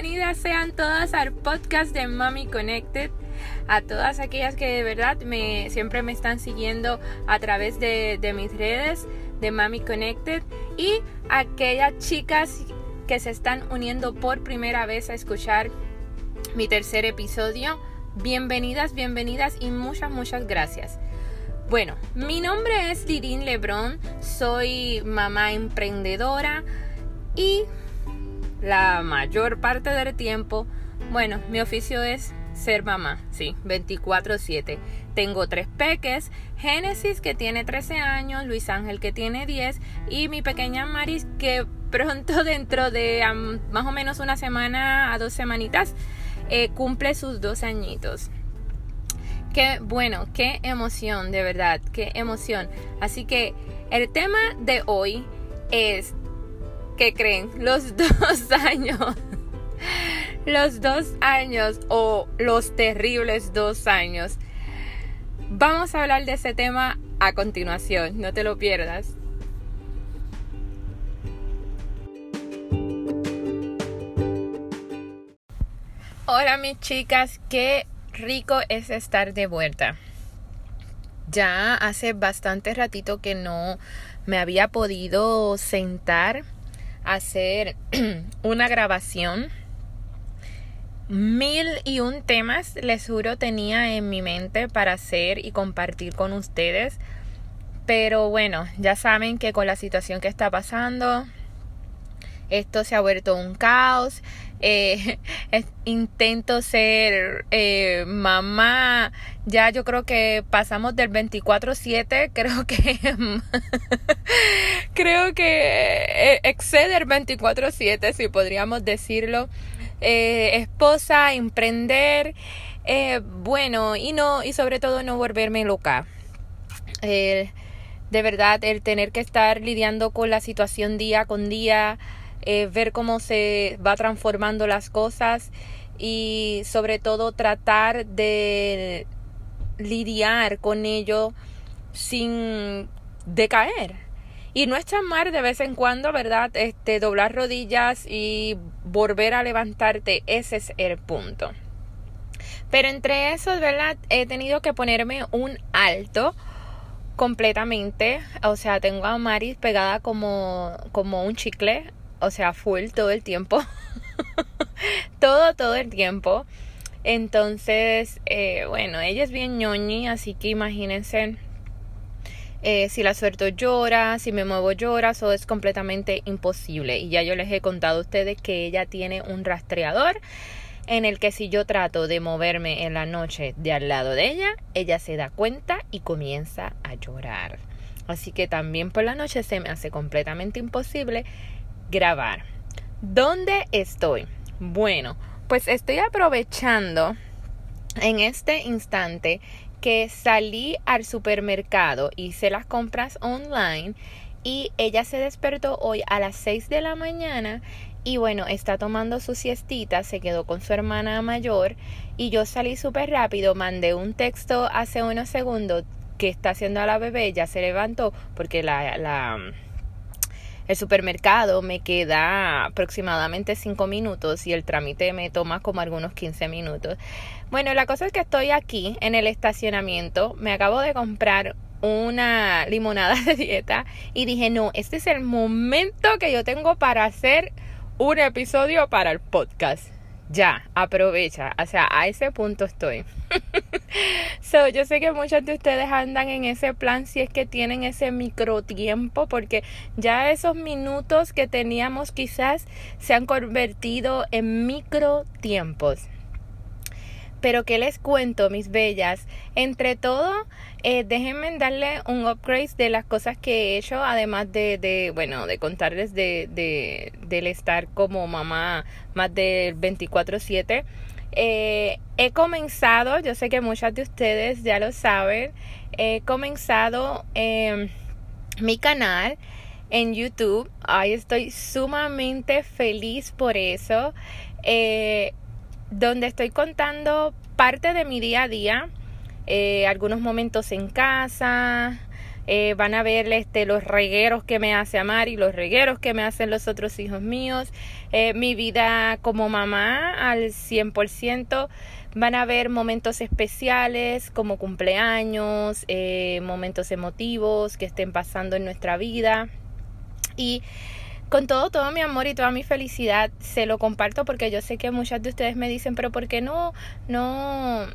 bienvenidas sean todas al podcast de Mami Connected. A todas aquellas que de verdad me, siempre me están siguiendo a través de, mis redes de Mami Connected y aquellas chicas que se están uniendo por primera vez a escuchar mi tercer episodio. Bienvenidas, bienvenidas y muchas, muchas gracias. Bueno, mi nombre es Lirín Lebrón, soy mamá emprendedora y la mayor parte del tiempo, bueno, mi oficio es ser mamá, sí, 24/7. Tengo tres peques, Génesis que tiene 13 años, Luis Ángel que tiene 10 y mi pequeña Maris que pronto dentro de más o menos una semana a dos semanitas eh, cumple sus dos añitos. Qué bueno, qué emoción, de verdad, qué emoción. Así que el tema de hoy es, ¿qué creen? Los dos años. Los dos años o los terribles dos años. Vamos a hablar de ese tema a continuación, no te lo pierdas. Hola mis chicas, qué rico es estar de vuelta. Ya hace bastante ratito que no me había podido sentar hacer una grabación. Mil y un temas, les juro, tenía en mi mente para hacer y compartir con ustedes. Pero bueno, ya saben que con la situación que está pasando, esto se ha vuelto un caos eh, intento ser eh, mamá. Ya yo creo que pasamos del 24/7, creo que creo que eh, excede el 24/7, si podríamos decirlo. esposa, emprender, bueno, y no, y sobre todo no volverme loca. de verdad, el tener que estar lidiando con la situación día con día, eh, ver cómo se va transformando las cosas y sobre todo tratar de lidiar con ello sin decaer. Y no es mal de vez en cuando, ¿verdad? Este, doblar rodillas y volver a levantarte, ese es el punto. Pero entre esos, ¿verdad? He tenido que ponerme un alto completamente. O sea, tengo a Maris pegada como, como un chicle o sea, full todo el tiempo. todo, todo el tiempo. Entonces, eh, bueno, ella es bien ñoñi, así que imagínense eh, si la suelto llora, si me muevo llora, eso es completamente imposible. Y ya yo les he contado a ustedes que ella tiene un rastreador en el que si yo trato de moverme en la noche de al lado de ella, ella se da cuenta y comienza a llorar. Así que también por la noche se me hace completamente imposible grabar. ¿Dónde estoy? Bueno, pues estoy aprovechando en este instante que salí al supermercado, hice las compras online y ella se despertó hoy a las 6 de la mañana y bueno, está tomando su siestita, se quedó con su hermana mayor y yo salí súper rápido, mandé un texto hace unos segundos que está haciendo a la bebé, ya se levantó porque la, la el supermercado me queda aproximadamente 5 minutos y el trámite me toma como algunos 15 minutos. Bueno, la cosa es que estoy aquí en el estacionamiento, me acabo de comprar una limonada de dieta y dije, no, este es el momento que yo tengo para hacer un episodio para el podcast ya, aprovecha. O sea, a ese punto estoy. so, yo sé que muchos de ustedes andan en ese plan si es que tienen ese micro tiempo, porque ya esos minutos que teníamos quizás se han convertido en micro tiempos. Pero ¿qué les cuento, mis bellas? Entre todo, eh, déjenme darle un upgrade de las cosas que he hecho, además de, de bueno, de contarles de, de, del estar como mamá más del 24/7. Eh, he comenzado, yo sé que muchas de ustedes ya lo saben, he comenzado em, mi canal en YouTube. Ay, estoy sumamente feliz por eso. Eh, donde estoy contando parte de mi día a día, eh, algunos momentos en casa, Eh, van a ver este, los regueros que me hace Amar y los regueros que me hacen los otros hijos míos. Eh, mi vida como mamá al 100%. Van a ver momentos especiales como cumpleaños, eh, momentos emotivos que estén pasando en nuestra vida. Y con todo, todo mi amor y toda mi felicidad se lo comparto porque yo sé que muchas de ustedes me dicen, pero ¿por qué no, no,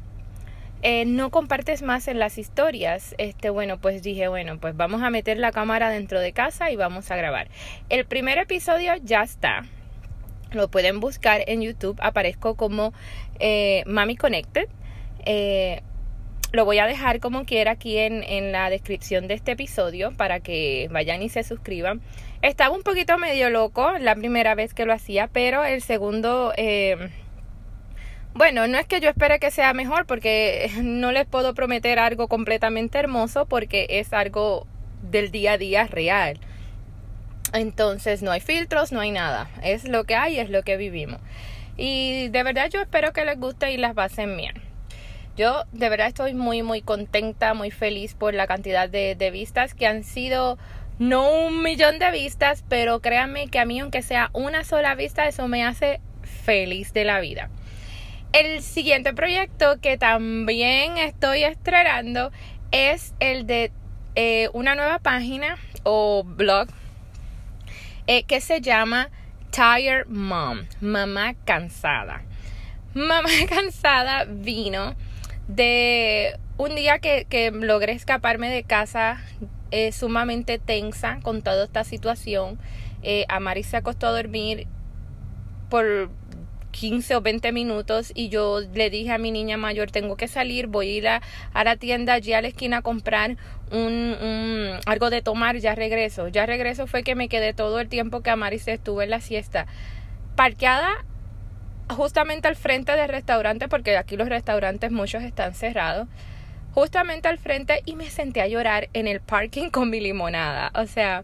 eh, no compartes más en las historias? Este, bueno, pues dije, bueno, pues vamos a meter la cámara dentro de casa y vamos a grabar. El primer episodio ya está. Lo pueden buscar en YouTube. Aparezco como eh, Mami Connected. Eh, lo voy a dejar como quiera aquí en, en, la descripción de este episodio para que vayan y se suscriban. Estaba un poquito medio loco la primera vez que lo hacía, pero el segundo... bueno, no es que yo espere que sea mejor porque no les puedo prometer algo completamente hermoso porque es algo del día a día real. Entonces no hay filtros, no hay nada. Es lo que hay, es lo que vivimos. Y de verdad yo espero que les guste y las pasen bien. Yo de verdad estoy muy, muy contenta, muy feliz por la cantidad de, de vistas que han sido no un millón de vistas, pero créanme que a mí aunque sea una sola vista, eso me hace feliz de la vida. El siguiente proyecto que también estoy estrenando es el de eh, una nueva página o blog eh, que se llama Tired Mom, mamá cansada. Mamá cansada vino de un día que, logré escaparme de casa eh, sumamente tensa con toda esta situación. Eh, Amari se acostó a dormir por 15 o 20 minutos y yo le dije a mi niña mayor tengo que salir, voy a ir a, la tienda allí a la esquina a comprar un, algo de tomar, ya regreso. Ya regreso fue que me quedé todo el tiempo que Amari se estuvo en la siesta. Parqueada justamente al frente del restaurante, porque aquí los restaurantes muchos están cerrados, justamente al frente y me senté a llorar en el parking con mi limonada. O sea,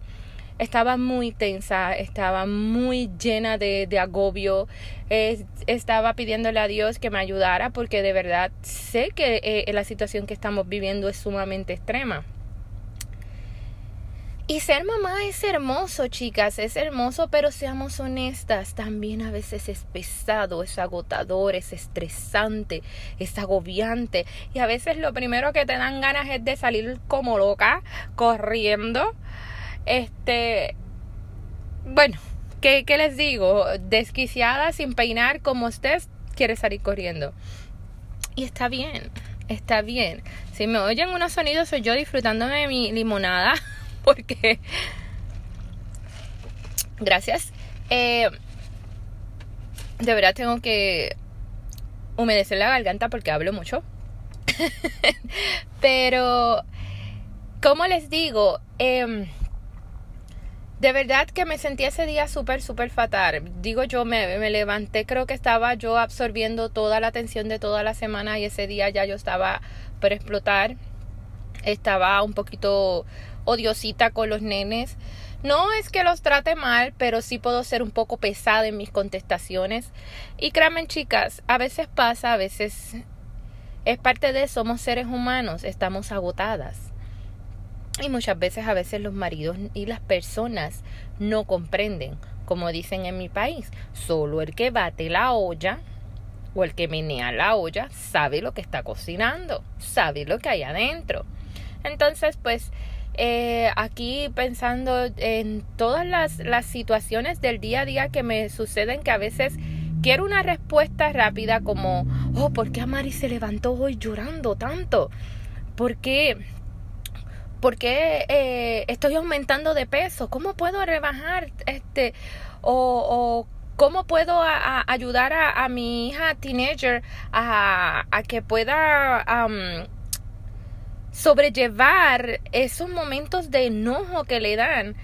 estaba muy tensa, estaba muy llena de, agobio, estaba pidiéndole a Dios que me ayudara porque de verdad sé que eh, la situación que estamos viviendo es sumamente extrema. Y ser mamá es hermoso, chicas, es hermoso, pero seamos honestas, también a veces es pesado, es agotador, es estresante, es agobiante. Y a veces lo primero que te dan ganas es de salir como loca, corriendo. Este, bueno, ¿qué, qué les digo? Desquiciada, sin peinar, como usted quiere salir corriendo. Y está bien, está bien. Si me oyen unos sonidos, soy yo disfrutándome de mi limonada. porque... Gracias. Eh, de verdad tengo que humedecer la garganta porque hablo mucho. Pero, como les digo, em, de verdad que me sentí ese día súper, súper fatal. Digo yo, me, me, levanté, creo que estaba yo absorbiendo toda la atención de toda la semana y ese día ya yo estaba por explotar. Estaba un poquito odiosita con los nenes. No es que los trate mal, pero sí puedo ser un poco pesada en mis contestaciones. Y créanme, chicas, a veces pasa, a veces es parte de somos seres humanos, estamos agotadas. Y muchas veces, a veces los maridos y las personas no comprenden, como dicen en mi país, solo el que bate la olla o el que menea la olla sabe lo que está cocinando, sabe lo que hay adentro. Entonces, pues eh, aquí pensando en todas las, las situaciones del día a día que me suceden que a veces quiero una respuesta rápida como, oh, ¿por qué Amari se levantó hoy llorando tanto? ¿Por qué? ¿Por qué eh, estoy aumentando de peso? ¿Cómo puedo rebajar este? O, cómo puedo ayudar a, mi hija teenager a, a que pueda sobrellevar esos momentos de enojo que le dan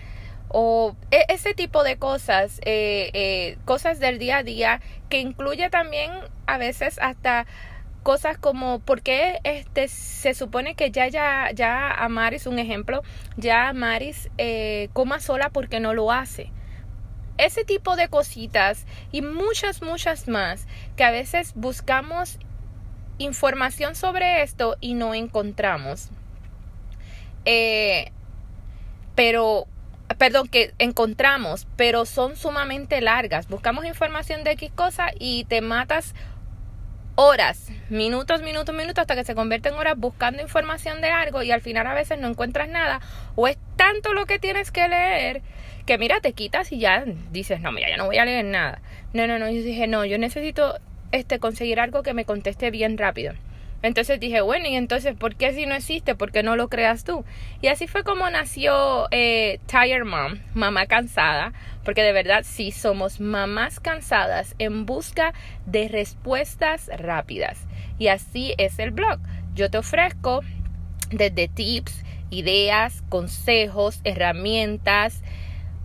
o e, ese tipo de cosas, eh, eh, cosas del día a día que incluye también a veces hasta cosas como por qué este se supone que ya ya ya Amaris un ejemplo ya Amaris eh, coma sola porque no lo hace ese tipo de cositas y muchas muchas más que a veces buscamos información sobre esto y no encontramos. Eh, pero perdón, que encontramos, pero son sumamente largas. Buscamos información de X cosa y te matas horas, minutos, minutos, minutos, hasta que se convierte en horas buscando información de algo y al final a veces no encuentras nada o es tanto lo que tienes que leer que mira, te quitas y ya dices, no, mira, ya no voy a leer nada. No, no, no, yo dije, no, yo necesito este conseguir algo que me conteste bien rápido. Entonces dije, bueno, y entonces, ¿por qué si no existe? ¿Por qué no lo creas tú? Y así fue como nació eh, Tired Mom, mamá cansada, porque de verdad sí somos mamás cansadas en busca de respuestas rápidas. Y así es el blog. Yo te ofrezco desde tips, ideas, consejos, herramientas,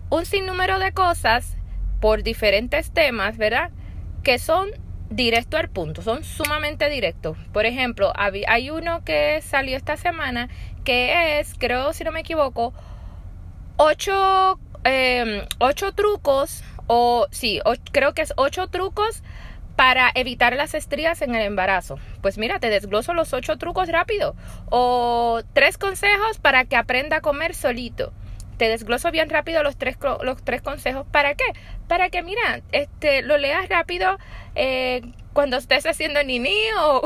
un sinnúmero de cosas por diferentes temas, ¿verdad? Que son directo al punto, son sumamente directos. Por ejemplo, hay uno que salió esta semana que es, creo si no me equivoco, ocho, em, ocho trucos, o sí, creo que es ocho trucos para evitar las estrías en el embarazo. Pues mira, te desgloso los ocho trucos rápido. O tres consejos para que aprenda a comer solito te desgloso bien rápido los tres, los tres consejos. ¿Para qué? Para que, mira, este, lo leas rápido eh, cuando estés haciendo nini o,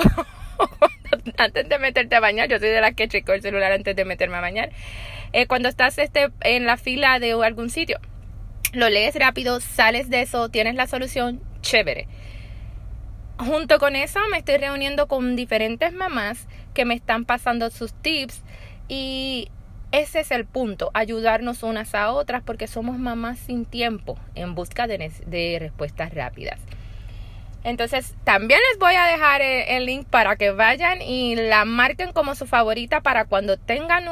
antes de meterte a bañar. Yo soy de las que checo el celular antes de meterme a bañar. Eh, cuando estás este, en la fila de algún sitio. Lo lees rápido, sales de eso, tienes la solución, chévere. Junto con eso me estoy reuniendo con diferentes mamás que me están pasando sus tips y ese es el punto, ayudarnos unas a otras porque somos mamás sin tiempo en busca de, respuestas rápidas. Entonces, también les voy a dejar el, link para que vayan y la marquen como su favorita para cuando tengan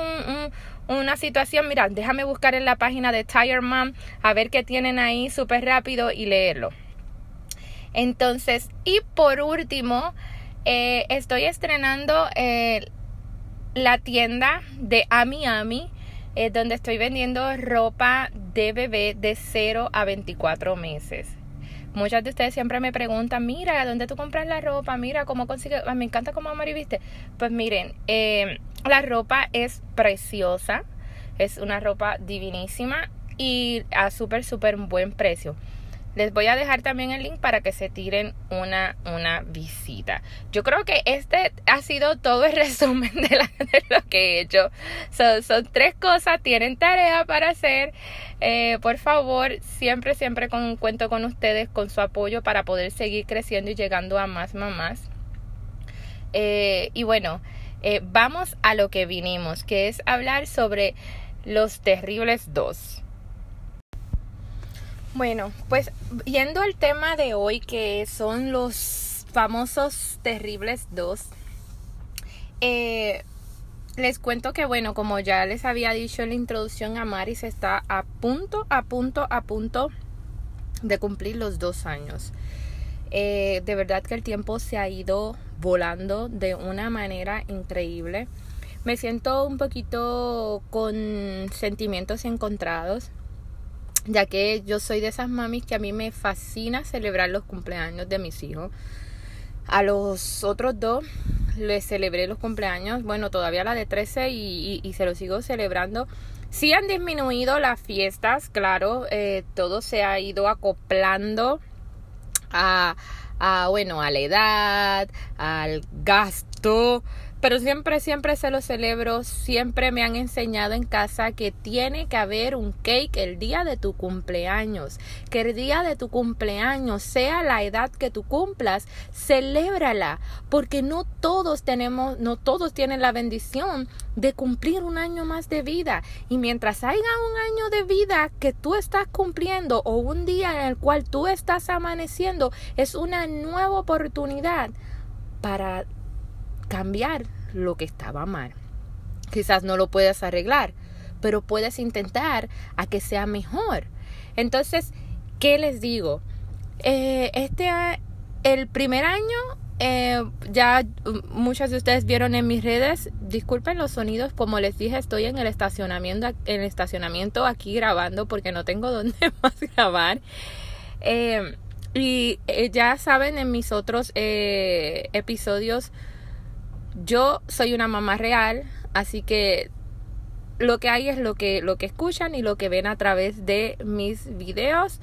una situación. Mira, déjame buscar en la página de Tire Mom a ver qué tienen ahí súper rápido y leerlo. Entonces, y por último, eh, estoy estrenando el la tienda de Ami Ami, eh, donde estoy vendiendo ropa de bebé de 0 a 24 meses. Muchas de ustedes siempre me preguntan, mira, ¿dónde tú compras la ropa? Mira, ¿cómo consigues? Ah, me encanta cómo Mari viste. Pues miren, eh, la ropa es preciosa, es una ropa divinísima y a súper, súper buen precio. Les voy a dejar también el link para que se tiren una, una visita. Yo creo que este ha sido todo el resumen de, lo que he hecho. son tres cosas, tienen tarea para hacer. Eh, por favor, siempre, siempre con, cuento con ustedes, con su apoyo para poder seguir creciendo y llegando a más mamás. Eh, y bueno, eh, vamos a lo que vinimos, que es hablar sobre los terribles dos. Bueno, pues yendo al tema de hoy que son los famosos terribles dos, eh, les cuento que bueno, como ya les había dicho en la introducción, Amaris está a punto, a punto, a punto de cumplir los dos años. Eh, de verdad que el tiempo se ha ido volando de una manera increíble. Me siento un poquito con sentimientos encontrados ya que yo soy de esas mamis que a mí me fascina celebrar los cumpleaños de mis hijos. A los otros dos les celebré los cumpleaños, bueno, todavía la de 13 y, se lo sigo celebrando. Sí han disminuido las fiestas, claro, eh, todo se ha ido acoplando a, a, bueno, a la edad, al gasto, pero siempre, siempre se lo celebro, siempre me han enseñado en casa que tiene que haber un cake el día de tu cumpleaños, que el día de tu cumpleaños, sea la edad que tú cumplas, celébrala, porque no todos tenemos, no todos tienen la bendición de cumplir un año más de vida. Y mientras haya un año de vida que tú estás cumpliendo o un día en el cual tú estás amaneciendo, es una nueva oportunidad para cambiar lo que estaba mal. Quizás no lo puedas arreglar, pero puedes intentar a que sea mejor. Entonces, ¿qué les digo? Eh, este, el primer año, eh, ya muchas de ustedes vieron en mis redes, disculpen los sonidos, como les dije, estoy en el estacionamiento, en el estacionamiento aquí grabando porque no tengo dónde más grabar. Eh, y ya saben en mis otros episodios yo soy una mamá real, así que lo que hay es lo que, lo que escuchan y lo que ven a través de mis videos.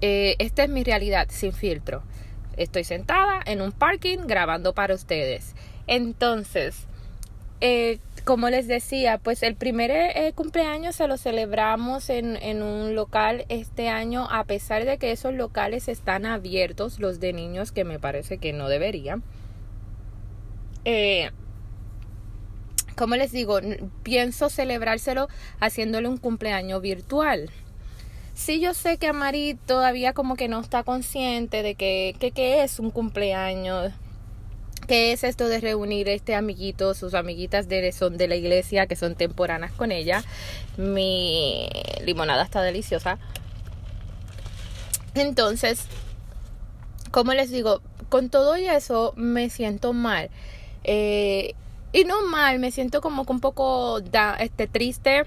Eh, esta es mi realidad sin filtro. Estoy sentada en un parking grabando para ustedes. Entonces, eh, como les decía, pues el primer eh, cumpleaños se lo celebramos en, en, un local este año, a pesar de que esos locales están abiertos, los de niños, que me parece que no deberían. Eh, como les digo, pienso celebrárselo haciéndole un cumpleaños virtual. Sí, yo sé que Mari todavía como que no está consciente de que, es un cumpleaños. ¿Qué es esto de reunir este amiguito, sus amiguitas de, son de la iglesia que son temporanas con ella? Mi limonada está deliciosa. Entonces, como les digo, con todo eso me siento mal. Eh, y no mal, me siento como que un poco este, triste,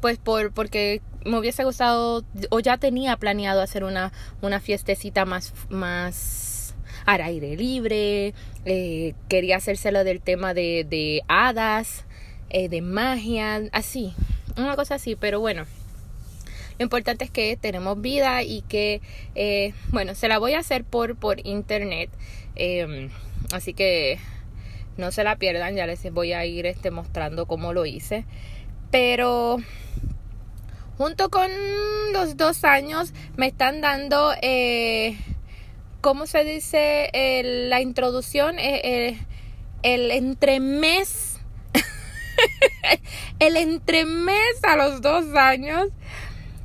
pues por, porque me hubiese gustado o ya tenía planeado hacer una, una fiestecita más, más al aire libre, eh, quería hacérselo del tema de, de hadas, eh, de magia, así, una cosa así, pero bueno. Lo importante es que tenemos vida y que, eh, bueno, se la voy a hacer por, por internet. Em, así que no se la pierdan, ya les voy a ir este, mostrando cómo lo hice. Pero junto con los dos años me están dando, eh, ¿cómo se dice? la introducción, eh, eh, el entremés, el entremés a los dos años.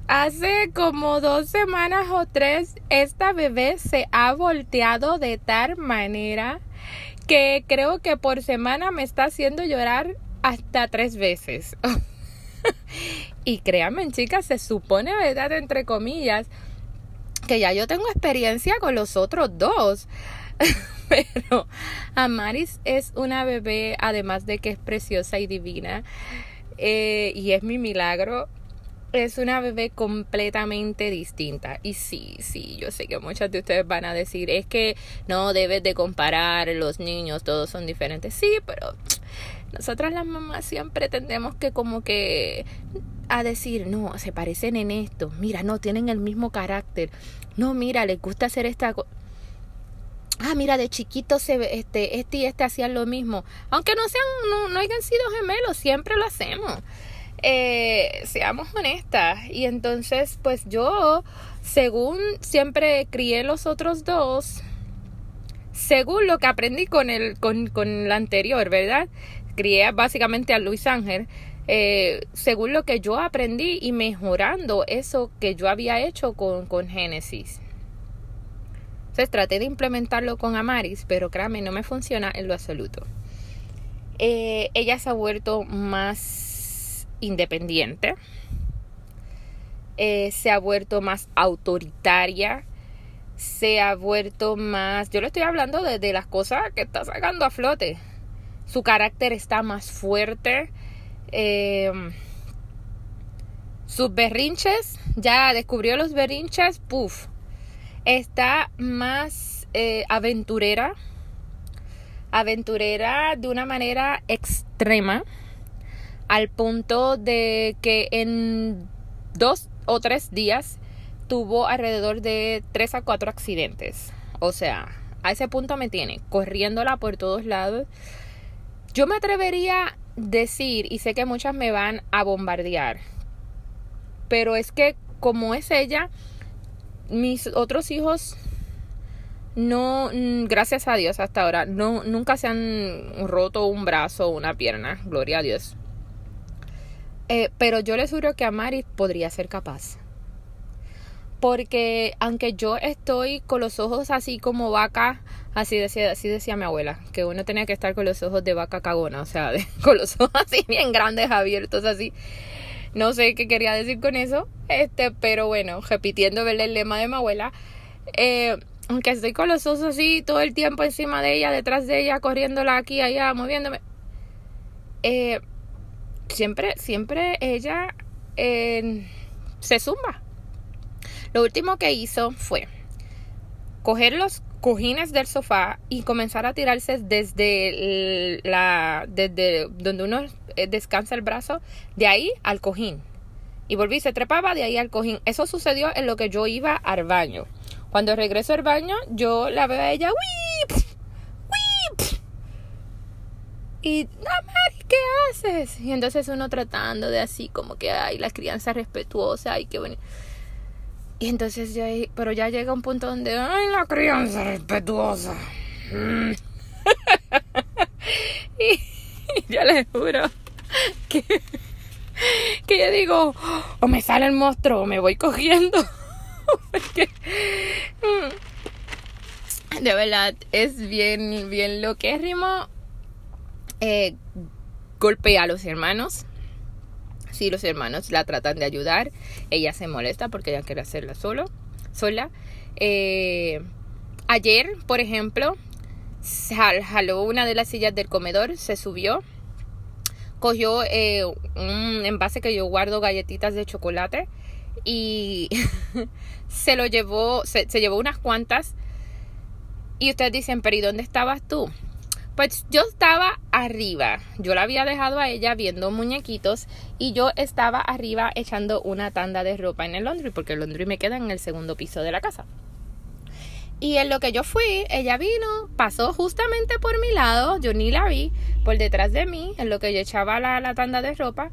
Hace como dos semanas o tres, esta bebé se ha volteado de tal manera que creo que por semana me está haciendo llorar hasta tres veces. y créanme, chicas, se supone, ¿verdad? Entre comillas, que ya yo tengo experiencia con los otros dos. Pero Amaris es una bebé, además de que es preciosa y divina. Eh, y es mi milagro es una bebé completamente distinta. Y sí, sí, yo sé que muchas de ustedes van a decir, es que no debes de comparar los niños, todos son diferentes. Sí, pero nosotras las mamás siempre tendemos que como que a decir, no, se parecen en esto, mira, no, tienen el mismo carácter, no, mira, les gusta hacer esta cosa. Ah, mira, de chiquito se este, este y este hacían lo mismo. Aunque no sean, no, no hayan sido gemelos, siempre lo hacemos eh, seamos honestas. Y entonces, pues yo, según siempre crié los otros dos, según lo que aprendí con el, con, con la anterior, ¿verdad? Crié básicamente a Luis Ángel. Eh, según lo que yo aprendí y mejorando eso que yo había hecho con, con Génesis. Entonces traté de implementarlo con Amaris, pero créanme, no me funciona en lo absoluto. Eh, ella se ha vuelto más independiente, eh, se ha vuelto más autoritaria, se ha vuelto más, yo le estoy hablando de, las cosas que está sacando a flote, su carácter está más fuerte, eh, sus berrinches, ya descubrió los berrinches, puff, está más eh, aventurera, aventurera de una manera extrema al punto de que en dos o tres días tuvo alrededor de tres a cuatro accidentes. O sea, a ese punto me tiene corriéndola por todos lados. Yo me atrevería a decir, y sé que muchas me van a bombardear, pero es que como es ella, mis otros hijos no, gracias a Dios hasta ahora, no, nunca se han roto un brazo o una pierna, gloria a Dios. Eh, pero yo les juro que a Mari podría ser capaz. Porque aunque yo estoy con los ojos así como vaca, así decía, así decía mi abuela, que uno tenía que estar con los ojos de vaca cagona, o sea, con los ojos así bien grandes, abiertos, así. No sé qué quería decir con eso, este, pero bueno, repitiendo el lema de mi abuela, eh, aunque estoy con los ojos así todo el tiempo encima de ella, detrás de ella, corriéndola aquí, allá, moviéndome, eh, siempre, siempre ella se zumba. Lo último que hizo fue coger los cojines del sofá y comenzar a tirarse desde la desde donde uno eh, descansa el brazo de ahí al cojín y volví se trepaba de ahí al cojín eso sucedió en lo que yo iba al baño cuando regreso al baño yo la veo a ella ¡Wii! y Mari ¿qué haces? y entonces uno tratando de así como que ay la crianza respetuosa ay qué bonito y entonces ya, pero ya llega un punto donde, ay, la crianza respetuosa. Mm. y, yo les juro que, que yo digo, o me sale el monstruo o me voy cogiendo. Mm, de verdad, es bien, bien lo que es Rimo. Eh, golpea a los hermanos si los hermanos la tratan de ayudar, ella se molesta porque ella quiere hacerla solo, sola. Eh, ayer, por ejemplo, jaló una de las sillas del comedor, se subió, cogió eh, un envase que yo guardo galletitas de chocolate y se lo llevó, se, se llevó unas cuantas. Y ustedes dicen, pero ¿y dónde estabas tú? Pues yo estaba arriba, yo la había dejado a ella viendo muñequitos y yo estaba arriba echando una tanda de ropa en el laundry porque el laundry me queda en el segundo piso de la casa. Y en lo que yo fui, ella vino, pasó justamente por mi lado, yo ni la vi, por detrás de mí, en lo que yo echaba la, la tanda de ropa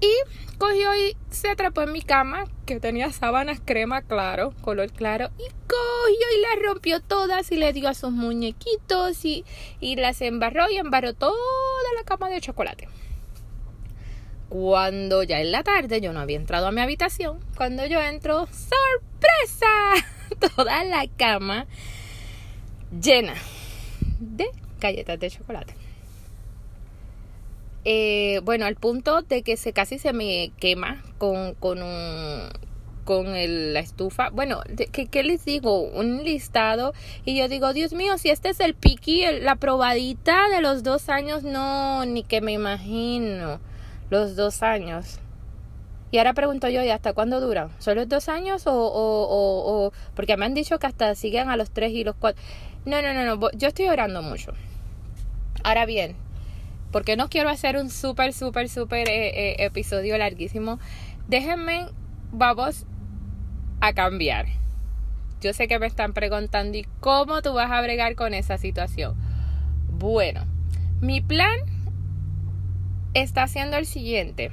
y cogió y se atrapó en mi cama, que tenía sábanas crema claro, color claro, y cogió y las rompió todas y le dio a sus muñequitos y, y las embarró y embarró toda la cama de chocolate. Cuando ya en la tarde yo no había entrado a mi habitación, cuando yo entro, ¡sorpresa! Toda la cama llena de galletas de chocolate. Eh, bueno, al punto de que se casi se me quema con, con un con la estufa. Bueno, ¿qué, les digo? Un listado. Y yo digo, Dios mío, si este es el piqui, la probadita de los dos años, no, ni que me imagino. Los dos años. Y ahora pregunto yo, ¿y hasta cuándo dura? ¿Son los dos años o, o, o, o, Porque me han dicho que hasta siguen a los tres y los cuatro. No, no, no, no. Yo estoy orando mucho. Ahora bien, porque no quiero hacer un súper, súper, súper eh, eh, episodio larguísimo. Déjenme, vamos a cambiar. Yo sé que me están preguntando, ¿y cómo tú vas a bregar con esa situación? Bueno, mi plan está siendo el siguiente.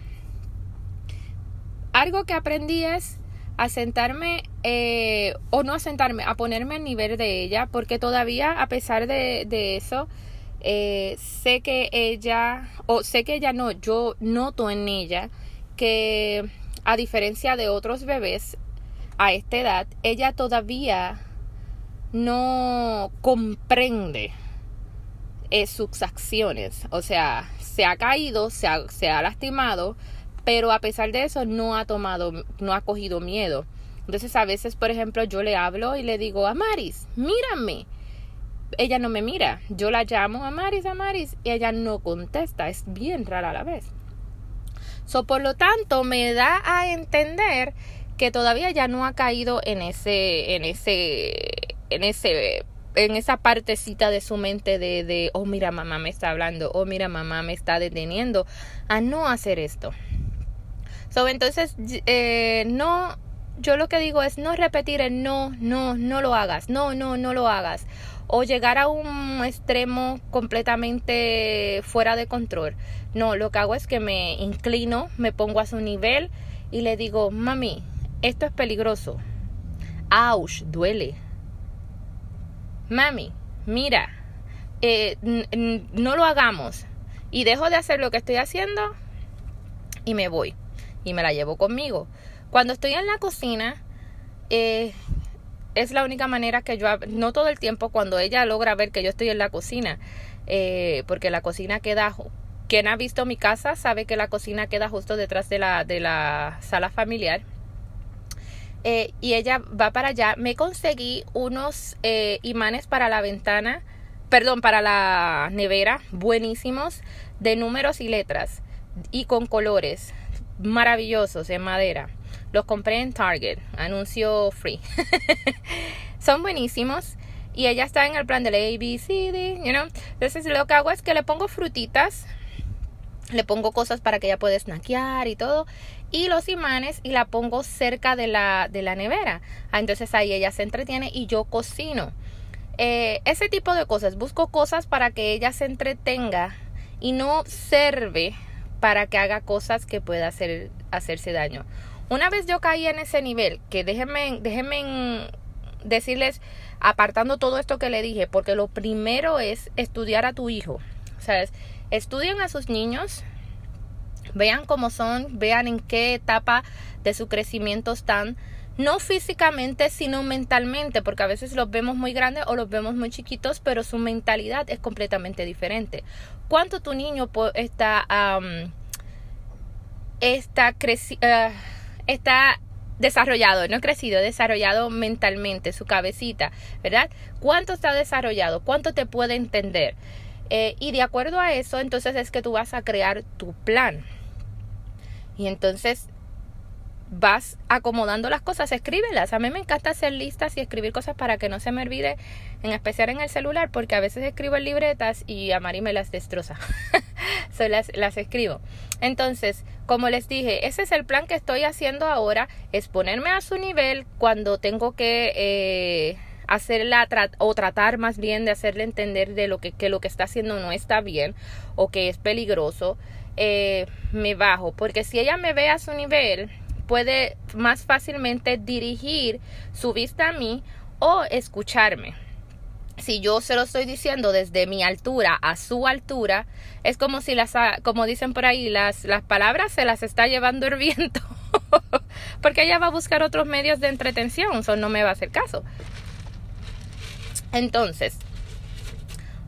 Algo que aprendí es a sentarme eh, o no a sentarme, a ponerme al nivel de ella, porque todavía a pesar de, de eso, eh, sé que ella, o sé que ella no, yo noto en ella que a diferencia de otros bebés a esta edad, ella todavía no comprende eh, sus acciones. O sea, se ha caído, se ha, se ha lastimado, pero a pesar de eso no ha tomado, no ha cogido miedo. Entonces a veces, por ejemplo, yo le hablo y le digo, Amaris, mírame ella no me mira. Yo la llamo a Maris, a Maris, y ella no contesta. Es bien rara a la vez. So, por lo tanto, me da a entender que todavía ya no ha caído en ese, en ese, en ese, en esa partecita de su mente de, de oh mira mamá me está hablando, oh mira mamá me está deteniendo a no hacer esto. So, entonces, eh, no, yo lo que digo es no repetir el no, no, no lo hagas, no, no, no lo hagas o llegar a un extremo completamente fuera de control. No, lo que hago es que me inclino, me pongo a su nivel y le digo, mami, esto es peligroso. Ouch, duele. Mami, mira, eh, no lo hagamos. Y dejo de hacer lo que estoy haciendo y me voy. Y me la llevo conmigo. Cuando estoy en la cocina, eh, es la única manera que yo, no todo el tiempo, cuando ella logra ver que yo estoy en la cocina, eh, porque la cocina queda, quien ha visto mi casa sabe que la cocina queda justo detrás de la, de la sala familiar. Eh, y ella va para allá. Me conseguí unos eh, imanes para la ventana, perdón, para la nevera, buenísimos, de números y letras, y con colores maravillosos en madera. Los compré en Target, anuncio free. Son buenísimos. y ella está en el plan del A, B, C, D, you know. Entonces lo que hago es que le pongo frutitas, le pongo cosas para que ella pueda snackear y todo, y los imanes y la pongo cerca de la, de la nevera. Ah, entonces ahí ella se entretiene y yo cocino. Eh, ese tipo de cosas, busco cosas para que ella se entretenga y no sirve para que haga cosas que pueda hacer, hacerse daño. Una vez yo caí en ese nivel, que déjenme, déjenme decirles, apartando todo esto que le dije, porque lo primero es estudiar a tu hijo. ¿Sabes? Estudien a sus niños, vean cómo son, vean en qué etapa de su crecimiento están, no físicamente, sino mentalmente, porque a veces los vemos muy grandes o los vemos muy chiquitos, pero su mentalidad es completamente diferente. ¿Cuánto tu niño está, está, uh, está desarrollado, no crecido, desarrollado mentalmente, su cabecita, ¿verdad? ¿Cuánto está desarrollado? ¿Cuánto te puede entender? Eh, y de acuerdo a eso, entonces es que tú vas a crear tu plan. Y entonces vas acomodando las cosas, escríbelas. A mí me encanta hacer listas y escribir cosas para que no se me olvide, en especial en el celular, porque a veces escribo en libretas y a Mari me las destroza. las, las escribo. Entonces, como les dije, ese es el plan que estoy haciendo ahora, es ponerme a su nivel cuando tengo que... Eh, hacerla o tratar más bien de hacerle entender de lo que, que, lo que está haciendo no está bien o que es peligroso, eh, me bajo. Porque si ella me ve a su nivel, puede más fácilmente dirigir su vista a mí o escucharme. Si yo se lo estoy diciendo desde mi altura a su altura, es como si las, como dicen por ahí, las, las palabras se las está llevando el viento. Porque ella va a buscar otros medios de entretención, eso no me va a hacer caso. Entonces,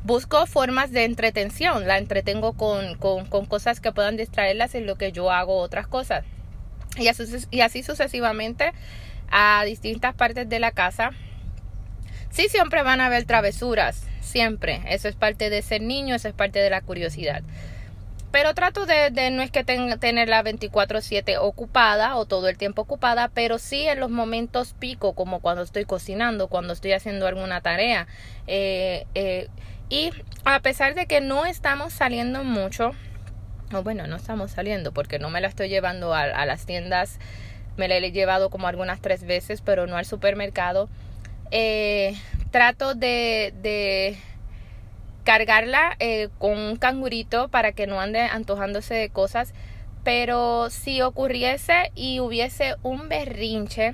busco formas de entretención, la entretengo con, con, con cosas que puedan distraerlas en lo que yo hago otras cosas y así, y así sucesivamente a distintas partes de la casa. Sí, siempre van a haber travesuras, siempre. Eso es parte de ser niño, eso es parte de la curiosidad. Pero trato de, no es que tenga, tenerla 24/7 ocupada o todo el tiempo ocupada, pero sí en los momentos pico, como cuando estoy cocinando, cuando estoy haciendo alguna tarea. Eh, eh, y a pesar de que no estamos saliendo mucho, bueno, no estamos saliendo porque no me la estoy llevando a, las tiendas. Me la he llevado como algunas tres veces, pero no al supermercado. Eh, trato de, de cargarla eh, con un cangurito para que no ande antojándose de cosas. Pero si ocurriese y hubiese un berrinche,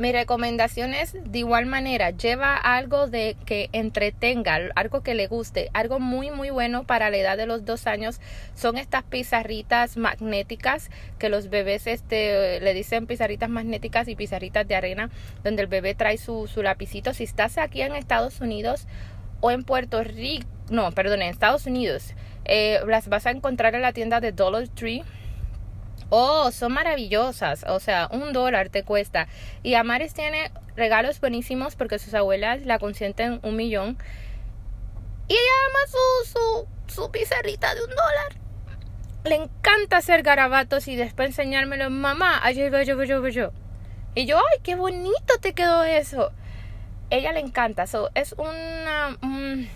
mi recomendación es de igual manera, lleva algo de que entretenga, algo que le guste, algo muy muy bueno para la edad de los dos años son estas pizarritas magnéticas que los bebés este, le dicen pizarritas magnéticas y pizarritas de arena, donde el bebé trae su, su lapicito. Si estás aquí en Estados Unidos o en Puerto Rico, no, perdón, en Estados Unidos, eh, las vas a encontrar en la tienda de Dollar Tree Oh, son maravillosas. O sea, un dólar te cuesta. Y Amaris tiene regalos buenísimos porque sus abuelas la consienten un millón. Y ella ama su, su, su pizarrita de un dólar. Le encanta hacer garabatos y después enseñármelo. Mamá, ayer yo, yo, yo, yo. Y yo, ay, qué bonito te quedó eso. Ella le encanta. So, es una, un,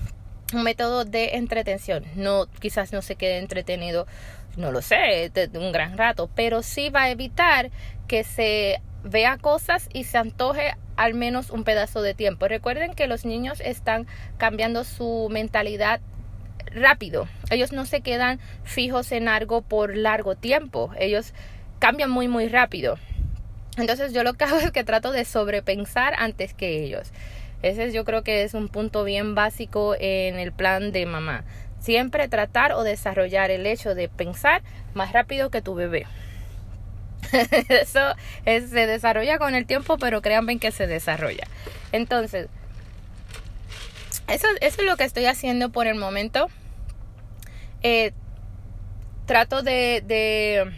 un método de entretención. No, quizás no se quede entretenido no lo sé, de un gran rato, pero sí va a evitar que se vea cosas y se antoje al menos un pedazo de tiempo. Recuerden que los niños están cambiando su mentalidad rápido. Ellos no se quedan fijos en algo por largo tiempo. Ellos cambian muy muy rápido. Entonces yo lo que hago es que trato de sobrepensar antes que ellos. Ese yo creo que es un punto bien básico en el plan de mamá. Siempre tratar o desarrollar el hecho de pensar más rápido que tu bebé. Eso se desarrolla con el tiempo, pero créanme que se desarrolla. Entonces, eso, es lo que estoy haciendo por el momento. Eh, trato de, de,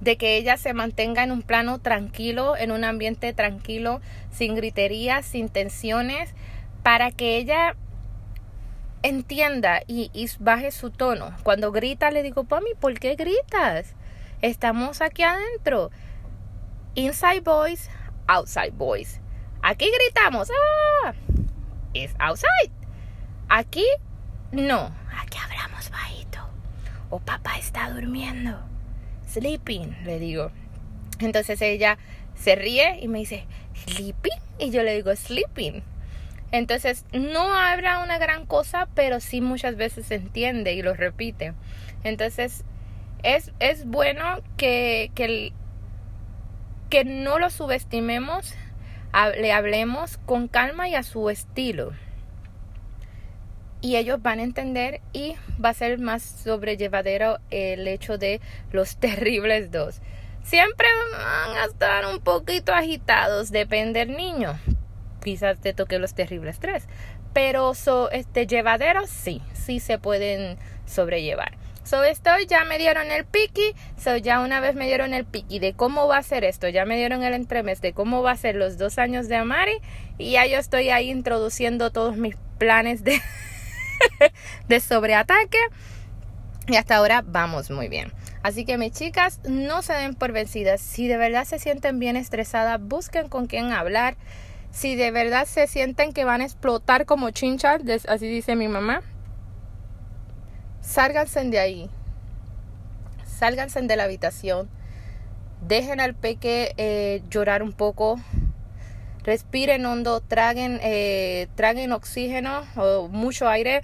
de, que ella se mantenga en un plano tranquilo, en un ambiente tranquilo, sin griterías, sin tensiones, para que ella entienda y, baje su tono. Cuando grita le digo, Pami, ¿por qué gritas? Estamos aquí adentro. Inside boys, outside boys. Aquí gritamos, ah, es outside. Aquí no, aquí hablamos bajito. O papá está durmiendo. Sleeping, le digo. Entonces ella se ríe y me dice, ¿sleeping? Y yo le digo, sleeping. Entonces, no habrá una gran cosa, pero sí muchas veces se entiende y lo repite. Entonces, es, es bueno que, que, que no lo subestimemos, le hablemos con calma y a su estilo. Y ellos van a entender y va a ser más sobrellevadero el hecho de los terribles dos. Siempre van a estar un poquito agitados, depende del niño. Quizás te toque los terribles tres. Pero so, este, llevaderos sí, sí se pueden sobrellevar. So, estoy, ya me dieron el piqui, so, ya una vez me dieron el piqui de cómo va a ser esto, ya me dieron el entremés de cómo va a ser los dos años de Amari y ya yo estoy ahí introduciendo todos mis planes de, de sobreataque y hasta ahora vamos muy bien. Así que mis chicas, no se den por vencidas. Si de verdad se sienten bien estresadas, busquen con quién hablar. Si de verdad se sienten que van a explotar como chinchas, así dice mi mamá, sálganse de ahí. Sálganse de la habitación. Dejen al peque eh, llorar un poco. Respiren hondo, traguen, eh, traguen oxígeno o mucho aire.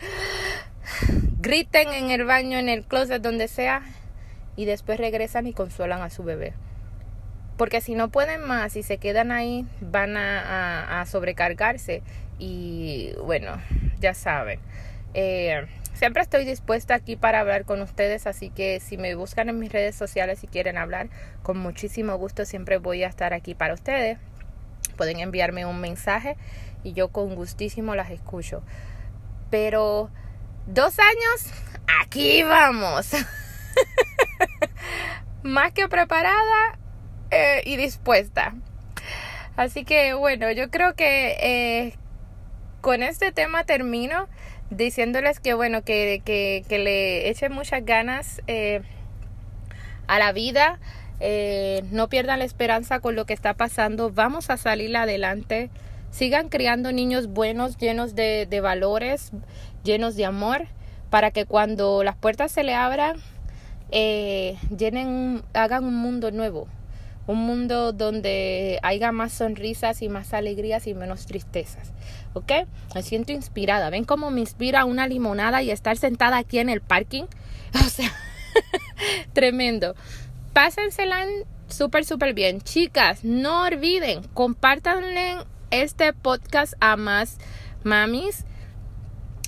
Griten en el baño, en el closet, donde sea. Y después regresan y consuelan a su bebé. Porque si no pueden más y se quedan ahí, van a, sobrecargarse. Y bueno, ya saben. Eh, siempre estoy dispuesta aquí para hablar con ustedes, así que si me buscan en mis redes sociales y quieren hablar, con muchísimo gusto siempre voy a estar aquí para ustedes. Pueden enviarme un mensaje y yo con gustísimo las escucho. Pero dos años, aquí vamos. Más que preparada eh, y dispuesta. Así que bueno, yo creo que eh, con este tema termino diciéndoles que bueno, que, que, que le echen muchas ganas eh, a la vida. no pierdan la esperanza con lo que está pasando. Vamos a salir adelante. Sigan criando niños buenos, llenos de, de valores, llenos de amor, para que cuando las puertas se le abran, llenen, hagan un mundo nuevo un mundo donde haya más sonrisas y más alegrías y menos tristezas. ¿Ok? Me siento inspirada. ¿Ven cómo me inspira una limonada y estar sentada aquí en el parking? O sea, tremendo. Pásensela súper, súper bien. Chicas, no olviden, compártanle este podcast a más mamis.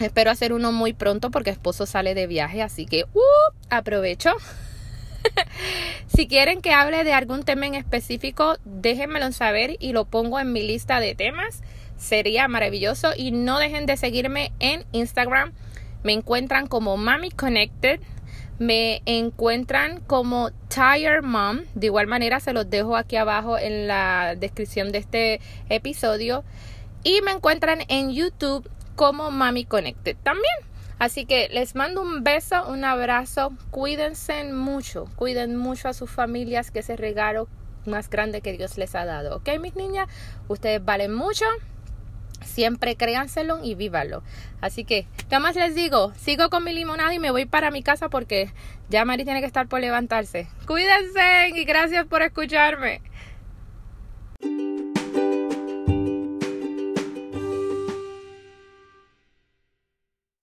Espero hacer uno muy pronto porque esposo sale de viaje, así que uh, aprovecho. si quieren que hable de algún tema en específico, déjenmelo saber y lo pongo en mi lista de temas. Sería maravilloso. Y no dejen de seguirme en Instagram. Me encuentran como Mami Connected. Me encuentran como Tire Mom. De igual manera se los dejo aquí abajo en la descripción de este episodio. Y me encuentran en YouTube como Mami Connected también. Así que les mando un beso, un abrazo. Cuídense mucho, cuiden mucho a sus familias, que ese regalo más grande que Dios les ha dado. ¿Ok, mis niñas? Ustedes valen mucho. Siempre créanselo y vívanlo. Así que, ¿qué más les digo? Sigo con mi limonada y me voy para mi casa porque ya Mari tiene que estar por levantarse. Cuídense y gracias por escucharme.